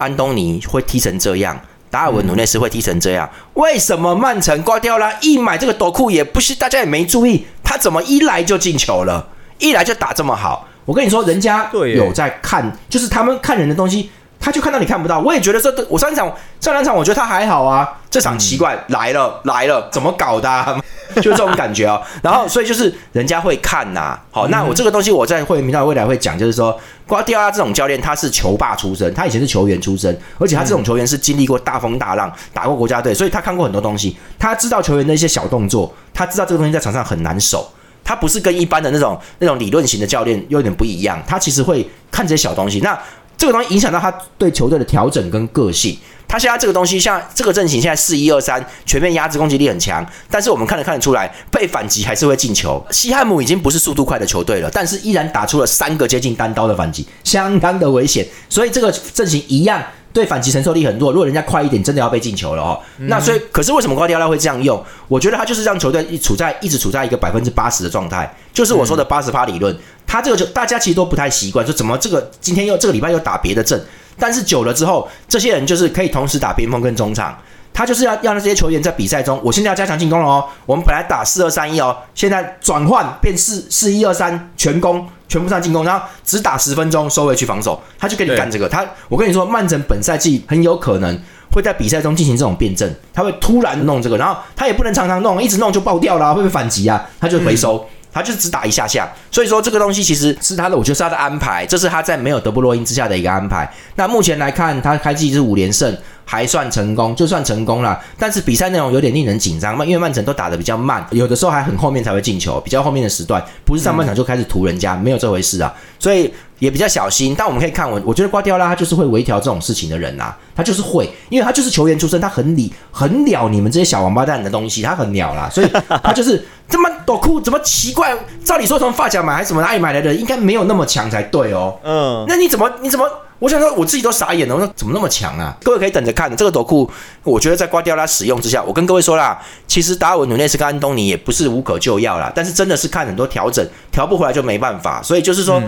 安东尼会踢成这样，达尔文努内斯会踢成这样，为什么曼城挂掉了？一买这个夺库也不是，大家也没注意，他怎么一来就进球了？一来就打这么好？我跟你说，人家有在看，就是他们看人的东西。他就看到你看不到，我也觉得这我上一场上两场我觉得他还好啊，这场奇怪来了来了，怎么搞的？[laughs] 就这种感觉啊。然后所以就是人家会看呐，好，那我这个东西我在会明道未来会讲，就是说瓜迪奥拉这种教练他是球霸出身，他以前是球员出身，而且他这种球员是经历过大风大浪，打过国家队，所以他看过很多东西，他知道球员的一些小动作，他知道这个东西在场上很难守，他不是跟一般的那种那种理论型的教练有点不一样，他其实会看这些小东西。那这个东西影响到他对球队的调整跟个性。他现在这个东西，像这个阵型，现在四一二三，全面压制，攻击力很强。但是我们看得看得出来，被反击还是会进球。西汉姆已经不是速度快的球队了，但是依然打出了三个接近单刀的反击，相当的危险。所以这个阵型一样。对反击承受力很弱，如果人家快一点，真的要被进球了哦。那所以，可是为什么瓜迪奥拉会这样用？我觉得他就是让球队一处在一直处在一个百分之八十的状态，就是我说的八十趴理论。他这个就大家其实都不太习惯，说怎么这个今天又这个礼拜又打别的阵，但是久了之后，这些人就是可以同时打边锋跟中场。他就是要让这些球员在比赛中，我现在要加强进攻了哦。我们本来打四二三一哦，现在转换变四四一二三全攻，全部上进攻，然后只打十分钟收回去防守，他就给你干这个。他我跟你说，曼城本赛季很有可能会在比赛中进行这种辩证，他会突然弄这个，然后他也不能常常弄，一直弄就爆掉了，会不会反击啊？他就回收。他就只打一下下，所以说这个东西其实是他的，我觉得是他的安排，这是他在没有德布罗因之下的一个安排。那目前来看，他开季是五连胜，还算成功，就算成功了。但是比赛内容有点令人紧张嘛，因为曼城都打得比较慢，有的时候还很后面才会进球，比较后面的时段，不是上半场就开始屠人家，没有这回事啊。所以也比较小心。但我们可以看，我我觉得瓜迪奥拉他就是会微调这种事情的人呐，他就是会，因为他就是球员出身，他很理很了你们这些小王八蛋的东西，他很了啦，所以他就是这么多酷，怎么奇怪？照理说从发夹买还是什么哪里买来的，应该没有那么强才对哦。嗯，那你怎么你怎么？我想说我自己都傻眼了，我说怎么那么强啊？各位可以等着看这个斗库，我觉得在瓜迪奥拉使用之下，我跟各位说啦，其实达尔文努内斯跟安东尼也不是无可救药啦，但是真的是看很多调整，调不回来就没办法，所以就是说。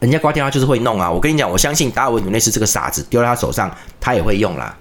人家瓜迪奥拉就是会弄啊！我跟你讲，我相信达尔文努内斯这个傻子丢在他手上，他也会用啦。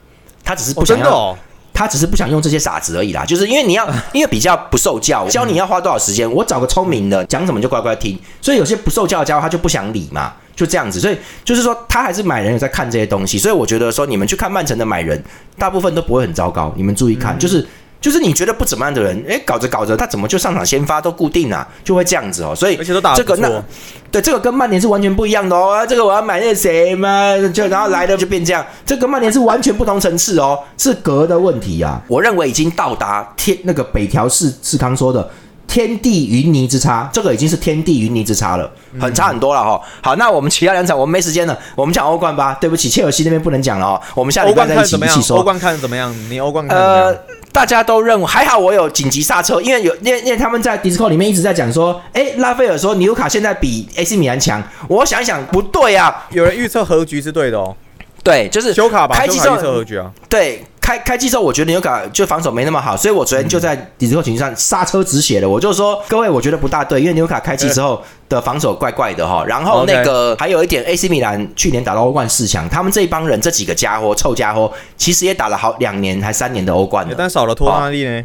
他只是不想要，他只是不想用这些傻子而已啦。就是因为你要，因为比较不受教，教你要花多少时间？我找个聪明的，讲什么就乖乖听。所以有些不受教的家伙，他就不想理嘛，就这样子。所以就是说，他还是买人有在看这些东西。所以我觉得说，你们去看曼城的买人，大部分都不会很糟糕。你们注意看，就是。就是你觉得不怎么样的人，哎，搞着搞着，他怎么就上场先发都固定啊？就会这样子哦。所以而且都打这个那对这个跟曼联是完全不一样的哦。这个我要买那个谁嘛，就然后来的就变这样。这跟曼联是完全不同层次哦，是格的问题啊。我认为已经到达天那个北条是是康说的天地云泥之差，这个已经是天地云泥之差了，很差很多了哈。好，那我们其他两场我们没时间了，我们讲欧冠吧。对不起，切尔西那边不能讲了哦。我们下礼拜再一起一起说。欧冠看的怎么样？你欧冠看怎么样？大家都认为还好，我有紧急刹车，因为有因为因为他们在 Discord 里面一直在讲说，哎，拉斐尔说纽卡现在比 AC 米兰强，我想一想不对啊，有人预测和局是对的哦，对，就是修卡吧，开机之后预测和局啊，对。开开机之后，我觉得纽卡就防守没那么好，所以我昨天就在底子球群上刹车止血了。我就说各位，我觉得不大对，因为纽卡开机之后的防守怪怪的哈。然后那个还有一点，AC 米兰去年打到欧冠四强，他们这一帮人这几个家伙臭家伙，其实也打了好两年还三年的欧冠了，但少了托纳利呢。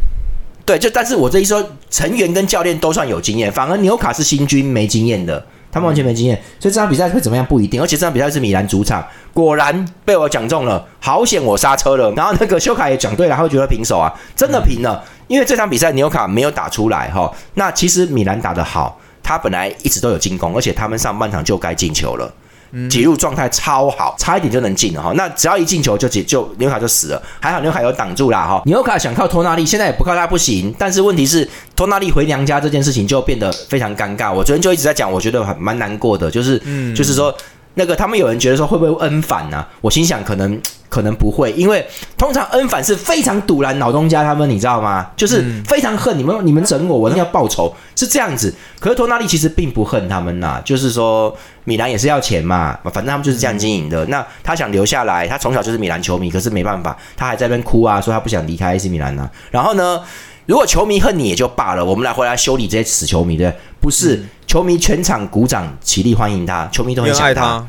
对，就但是我这一说，成员跟教练都算有经验，反而纽卡是新军没经验的。他们完全没经验，所以这场比赛会怎么样不一定。而且这场比赛是米兰主场，果然被我讲中了，好险我刹车了。然后那个修卡也讲对了，他会觉得平手啊，真的平了。因为这场比赛纽卡没有打出来哈，那其实米兰打得好，他本来一直都有进攻，而且他们上半场就该进球了。挤入状态超好，差一点就能进了哈。那只要一进球就解就纽卡就死了，还好纽卡有挡住啦哈。纽卡想靠托纳利，现在也不靠他不行。但是问题是托纳利回娘家这件事情就变得非常尴尬。我昨天就一直在讲，我觉得很蛮难过的，就是嗯就是说。那个他们有人觉得说会不会恩反呢？我心想可能可能不会，因为通常恩反是非常堵拦老东家他们，你知道吗？就是非常恨你们，你们整我，我一定要报仇，是这样子。可是托纳利其实并不恨他们呐，就是说米兰也是要钱嘛，反正他们就是这样经营的。那他想留下来，他从小就是米兰球迷，可是没办法，他还在那边哭啊，说他不想离开 AC 米兰呐。然后呢？如果球迷恨你也就罢了，我们来回来修理这些死球迷，对不是？球迷全场鼓掌起立欢迎他，球迷都很想他，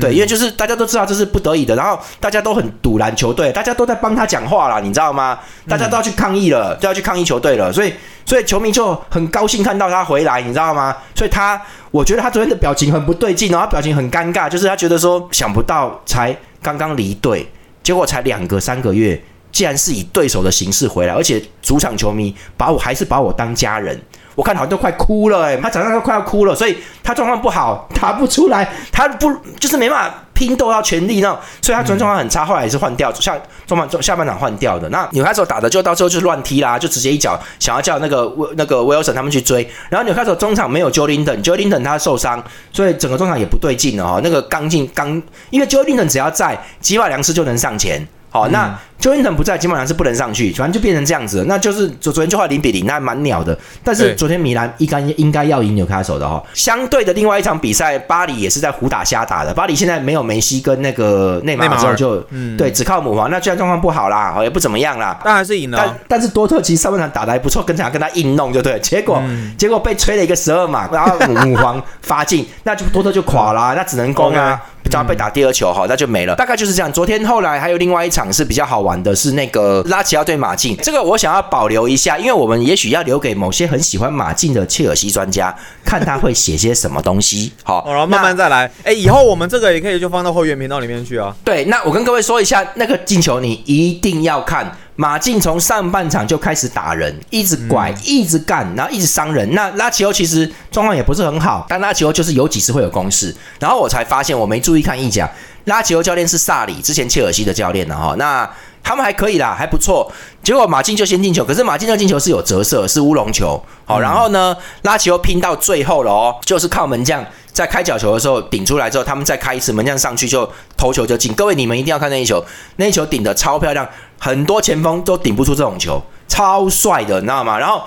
对，因为就是大家都知道这是不得已的，然后大家都很堵拦球队，大家都在帮他讲话了，你知道吗？大家都要去抗议了，都要去抗议球队了，所以所以球迷就很高兴看到他回来，你知道吗？所以他我觉得他昨天的表情很不对劲哦，他表情很尴尬，就是他觉得说想不到才刚刚离队，结果才两个三个月。竟然是以对手的形式回来，而且主场球迷把我还是把我当家人，我看好像都快哭了哎，他早上都快要哭了，所以他状况不好，打不出来，他不就是没办法拼斗到全力那种，所以他昨天状况很差，后来也是换掉下中半中下半场换掉的。那纽卡索打的就到最后就是乱踢啦，就直接一脚想要叫那个威那个威尔森他们去追，然后纽卡索中场没有 Joe Linton，Joe Linton 他受伤，所以整个中场也不对劲了哈。那个刚进刚，因为 Joe Linton 只要在，吉瓦良斯就能上前。好，那邱英腾不在，基本上是不能上去，反正就变成这样子。那就是昨昨天就话零比零，那还蛮鸟的。但是昨天米兰应该应该要赢纽卡手的哈。相对的另外一场比赛，巴黎也是在胡打瞎打的。巴黎现在没有梅西跟那个内马尔之后，就对只靠姆皇，那虽然状况不好啦，也不怎么样啦，但还是赢了。但但是多特其实上半场打的还不错，跟他跟他硬弄就对，结果结果被吹了一个十二码，然后姆皇发进，那就多特就垮了，那只能攻啊。[laughs] 只要被打第二球哈，那就没了。大概就是这样。昨天后来还有另外一场是比较好玩。的是那个拉齐奥对马竞，这个我想要保留一下，因为我们也许要留给某些很喜欢马竞的切尔西专家，看他会写些什么东西。[laughs] 好，然后，慢慢再来。哎，以后我们这个也可以就放到会员频道里面去啊。对，那我跟各位说一下，那个进球你一定要看。马竞从上半场就开始打人，一直拐，一直干，然后一直伤人。那拉齐欧其实状况也不是很好，但拉齐欧就是有几次会有攻势。然后我才发现，我没注意看意甲，拉齐欧教练是萨里，之前切尔西的教练了哈。那他们还可以啦，还不错。结果马竞就先进球，可是马竞的进球是有折射，是乌龙球。好，然后呢，拉齐欧拼到最后了哦，就是靠门将。在开角球的时候顶出来之后，他们再开一次门将上去就头球就进。各位你们一定要看那一球，那一球顶的超漂亮，很多前锋都顶不出这种球，超帅的，你知道吗？然后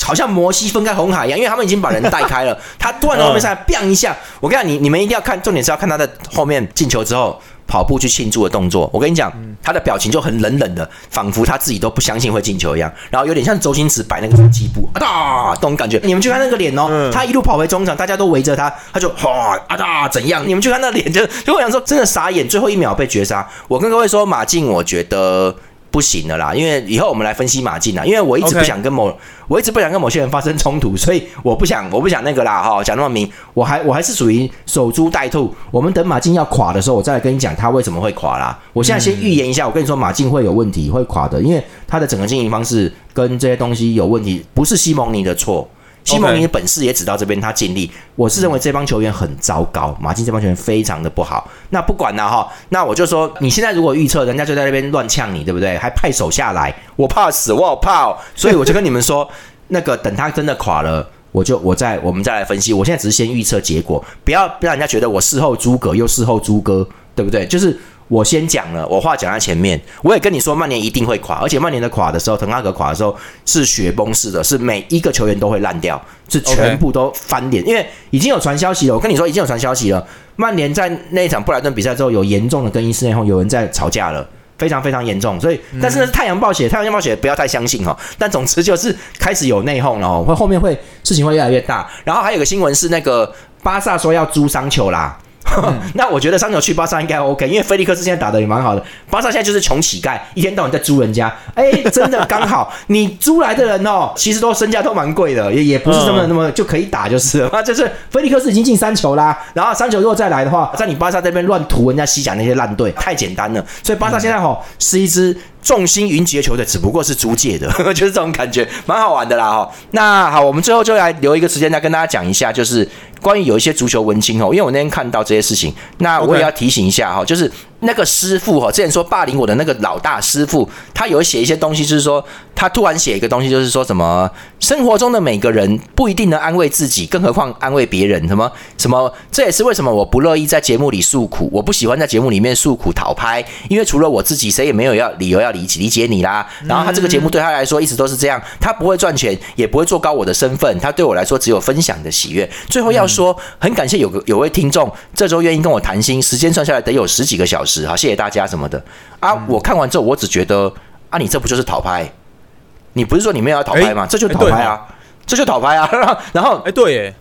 好像摩西分开红海一样，因为他们已经把人带开了，他突然在后面上来 [laughs] b 一下。我跟你讲，你你们一定要看，重点是要看他的后面进球之后。跑步去庆祝的动作，我跟你讲，他的表情就很冷冷的，仿佛他自己都不相信会进球一样，然后有点像周星驰摆那个击步啊哒，这种感觉。你们去看那个脸哦，他一路跑回中场，大家都围着他，他就哗啊哒怎样？你们去看那脸，就就我想说，真的傻眼，最后一秒被绝杀。我跟各位说，马竞，我觉得。不行的啦，因为以后我们来分析马竞啊，因为我一直不想跟某，我一直不想跟某些人发生冲突，所以我不想，我不想那个啦哈，讲那么明，我还我还是属于守株待兔，我们等马竞要垮的时候，我再来跟你讲他为什么会垮啦。我现在先预言一下，我跟你说马竞会有问题，会垮的，因为他的整个经营方式跟这些东西有问题，不是西蒙尼的错。西蒙尼的本事也只到这边，他尽力。我是认为这帮球员很糟糕，马竞这帮球员非常的不好。那不管了哈，那我就说，你现在如果预测人家就在那边乱呛你，对不对？还派手下来，我怕死，我好怕。所以我就跟你们说，[laughs] 那个等他真的垮了，我就我再我们再来分析。我现在只是先预测结果，不要让人家觉得我事后诸葛又事后诸葛，对不对？就是。我先讲了，我话讲在前面，我也跟你说，曼联一定会垮，而且曼联的垮的时候，滕哈格垮的时候是雪崩式的，是每一个球员都会烂掉，是全部都翻脸，因为已经有传消息了。我跟你说，已经有传消息了，曼联在那一场布莱顿比赛之后，有严重的更衣室内讧，有人在吵架了，非常非常严重。所以，但是呢，太阳暴雪，太阳报血，不要太相信哈。但总之就是开始有内讧了，会后面会事情会越来越大。然后还有个新闻是，那个巴萨说要租桑球啦。[laughs] 那我觉得三球去巴萨应该 OK，因为菲利克斯现在打的也蛮好的。巴萨现在就是穷乞丐，一天到晚在租人家。哎，真的刚好，你租来的人哦，其实都身价都蛮贵的，也也不是这么那么就可以打就是了。[laughs] 就是菲利克斯已经进三球啦，然后三球如果再来的话，在你巴萨这边乱涂人家西甲那些烂队，太简单了。所以巴萨现在哈是一支。众星云集的球队只不过是租借的，[laughs] 就是这种感觉，蛮好玩的啦哈。那好，我们最后就来留一个时间再跟大家讲一下，就是关于有一些足球文青哦，因为我那天看到这些事情，那我也要提醒一下哈，就是。那个师傅哈，之前说霸凌我的那个老大师傅，他有写一些东西，就是说他突然写一个东西，就是说什么生活中的每个人不一定能安慰自己，更何况安慰别人？什么什么？这也是为什么我不乐意在节目里诉苦，我不喜欢在节目里面诉苦讨拍，因为除了我自己，谁也没有要理由要理理解你啦。然后他这个节目对他来说一直都是这样，他不会赚钱，也不会做高我的身份，他对我来说只有分享的喜悦。最后要说，很感谢有个有位听众这周愿意跟我谈心，时间算下来得有十几个小时。好，谢谢大家什么的啊！我看完之后，我只觉得啊，你这不就是讨拍？你不是说你没有要讨拍吗？这就讨拍啊，这就讨拍啊！[laughs] 然后，哎，对，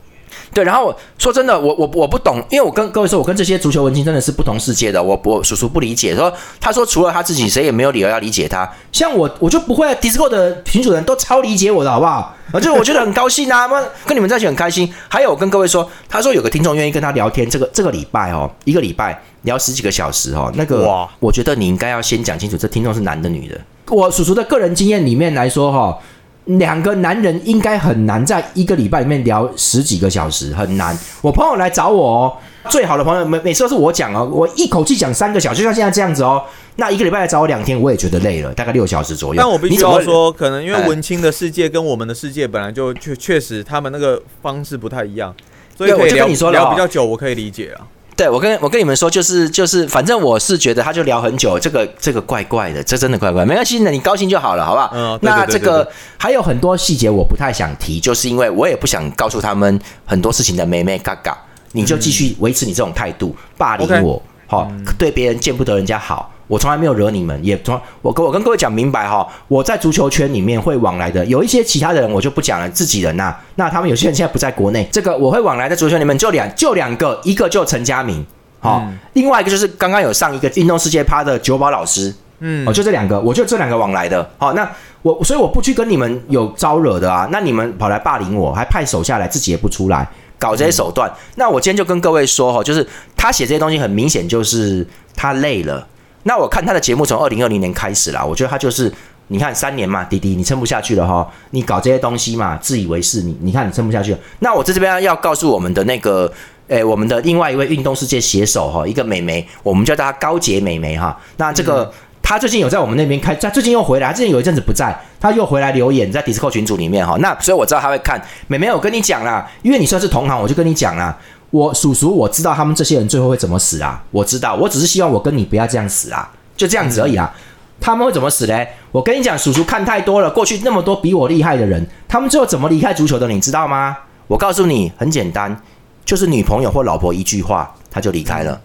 对，然后说真的，我我我不懂，因为我跟各位说，我跟这些足球文青真的是不同世界的，我我叔叔不理解。说他说除了他自己，谁也没有理由要理解他。像我，我就不会。Discord 的群主人都超理解我的，好不好？啊，就我觉得很高兴啊，跟你们在一起很开心。还有，我跟各位说，他说有个听众愿意跟他聊天，这个这个礼拜哦，一个礼拜。聊十几个小时哦，那个，我觉得你应该要先讲清楚，这听众是男的女的。我叔叔的个人经验里面来说哈，两个男人应该很难在一个礼拜里面聊十几个小时，很难。我朋友来找我哦，最好的朋友每每次都是我讲哦，我一口气讲三个小时，就像现在这样子哦。那一个礼拜来找我两天，我也觉得累了，大概六小时左右。但我必须要说，可能因为文青的世界跟我们的世界本来就确确实他们那个方式不太一样，所以我就跟你说聊比较久，我可以理解啊。对，我跟我跟你们说，就是就是，反正我是觉得他就聊很久，这个这个怪怪的，这真的怪怪，没关系的，你高兴就好了，好不好？嗯，那这个还有很多细节我不太想提，就是因为我也不想告诉他们很多事情的妹妹嘎嘎，你就继续维持你这种态度，霸凌我，好，对别人见不得人家好。我从来没有惹你们，也从我跟我跟各位讲明白哈，我在足球圈里面会往来的，有一些其他的人我就不讲了，自己人呐，那他们有些人现在不在国内，这个我会往来在足球圈里面就两就两个，一个就陈家明，好，另外一个就是刚刚有上一个运动世界趴的九宝老师，嗯哦，就这两个，我就这两个往来的。好、那我所以我不去跟你们有招惹的啊，那你们跑来霸凌我，还派手下来，自己也不出来搞这些手段。那我今天就跟各位说哈，就是他写这些东西很明显就是他累了。那我看他的节目从二零二零年开始啦，我觉得他就是你看三年嘛，弟弟你撑不下去了哈，你搞这些东西嘛，自以为是，你你看你撑不下去了。那我在这边要告诉我们的那个。诶，我们的另外一位运动世界写手哈，一个美眉，我们叫她高洁美眉哈。那这个、她最近有在我们那边开，她最近又回来，她之前有一阵子不在，她又回来留言在 Discord 群组里面哈。那所以我知道她会看。美眉，我跟你讲啦，因为你算是同行，我就跟你讲啦。我叔叔我知道他们这些人最后会怎么死啊，我知道，我只是希望我跟你不要这样死啊，就这样子而已啊。他们会怎么死嘞？我跟你讲，叔叔看太多了，过去那么多比我厉害的人，他们最后怎么离开足球的，你知道吗？我告诉你，很简单，就是女朋友或老婆一句话，他就离开了。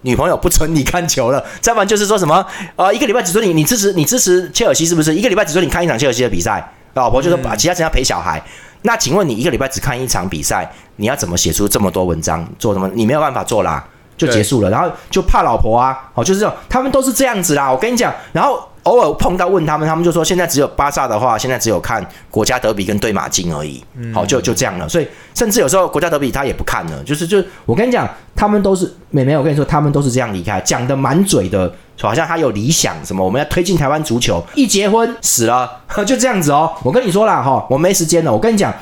女朋友不准你看球了，再不然就是说什么呃，一个礼拜只准你你支持你支持切尔西是不是？一个礼拜只准你看一场切尔西的比赛，老婆就说把其他时间要陪小孩。那请问你一个礼拜只看一场比赛，你要怎么写出这么多文章？做什么？你没有办法做啦，就结束了。然后就怕老婆啊，哦，就是这种，他们都是这样子啦。我跟你讲，然后偶尔碰到问他们，他们就说现在只有巴萨的话，现在只有看国家德比跟对马竞而已。好，就就这样了。所以甚至有时候国家德比他也不看了，就是就我跟你讲，他们都是妹妹，我跟你说，他们都是这样离开，讲的满嘴的，好像他有理想什么，我们要推进台湾足球，一结婚死了，[laughs] 就这样子哦。我跟你说啦，哈，我没时间了。我跟你讲。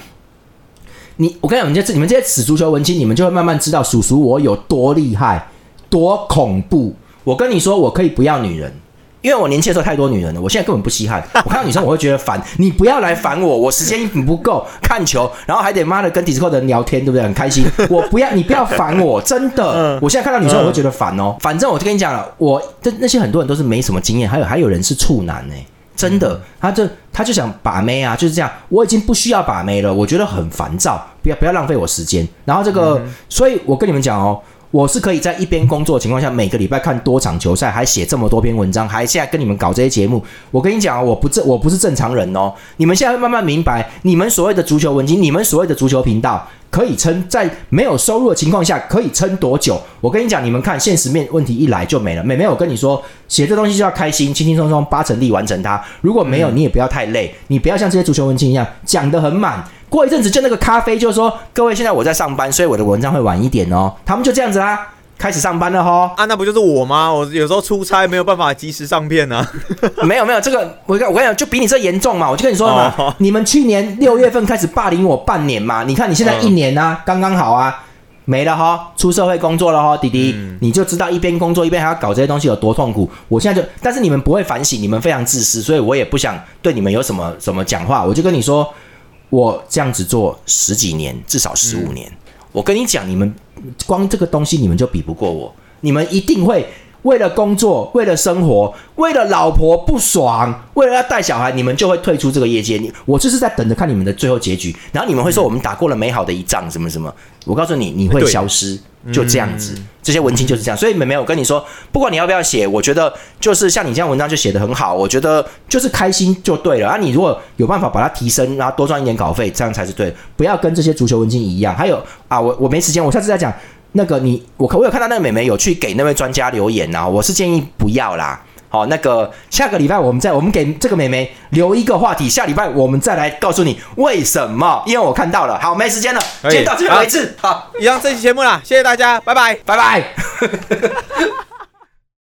你，我跟你讲，你们这你们这些死足球文青，你们就会慢慢知道叔叔我有多厉害，多恐怖。我跟你说，我可以不要女人，因为我年轻的时候太多女人了，我现在根本不稀罕。我看到女生我会觉得烦，你不要来烦我，我时间不够看球，然后还得妈的跟迪斯科的人聊天，对不对？很开心。[laughs] 我不要，你不要烦我，真的。我现在看到女生我会觉得烦哦。反正我就跟你讲了，我这那些很多人都是没什么经验，还有还有人是处男呢、真的，他就他就想把妹啊，就是这样。我已经不需要把妹了，我觉得很烦躁，不要不要浪费我时间。然后这个，所以我跟你们讲哦，我是可以在一边工作的情况下，每个礼拜看多场球赛，还写这么多篇文章，还现在跟你们搞这些节目。我跟你讲啊，我不正我不是正常人哦。你们现在会慢慢明白，你们所谓的足球文青，你们所谓的足球频道。可以撑在没有收入的情况下，可以撑多久？我跟你讲，你们看现实面问题一来就没了。妹妹，我跟你说，写这东西就要开心，轻轻松松八成力完成它。如果没有，你也不要太累，你不要像这些足球文青一样讲得很满。过一阵子就那个咖啡就说，各位现在我在上班，所以我的文章会晚一点哦。他们就这样子啦，开始上班了哈。啊，那不就是我吗？我有时候出差没有办法及时上片呢、[laughs] 没有没有，这个我跟我跟你讲，就比你这严重嘛。我就跟你说了嘛，[laughs] 哦你们去年六月份开始霸凌我半年嘛，你看你现在一年啊，刚刚好啊，没了哈，出社会工作了哈，弟弟，你就知道一边工作一边还要搞这些东西有多痛苦。我现在就，但是你们不会反省，你们非常自私，所以我也不想对你们有什么什么讲话。我就跟你说，我这样子做十几年，至少十五年。我跟你讲，你们光这个东西你们就比不过我，你们一定会为了工作、为了生活、为了老婆不爽、为了要带小孩，你们就会退出这个业界。你我就是在等着看你们的最后结局，然后你们会说我们打过了美好的一仗，什么什么。我告诉你，你会消失，就这样子。这些文青就是这样，所以妹妹，我跟你说，不管你要不要写，我觉得就是像你这样文章就写得很好，我觉得就是开心就对了。啊，你如果有办法把它提升，然后多赚一点稿费，这样才是对的。不要跟这些足球文青一样。还有啊，我我没时间，我下次再讲。那个你，我可我有看到那个美眉有去给那位专家留言呐、我是建议不要啦。好，那个下个礼拜我们再我们给这个美眉留一个话题，下礼拜我们再来告诉你为什么，因为我看到了。好，没时间了，可以今天到这边为止。好，以上这期节目啦，谢谢大家，拜拜。拜拜。[laughs] [laughs] [laughs]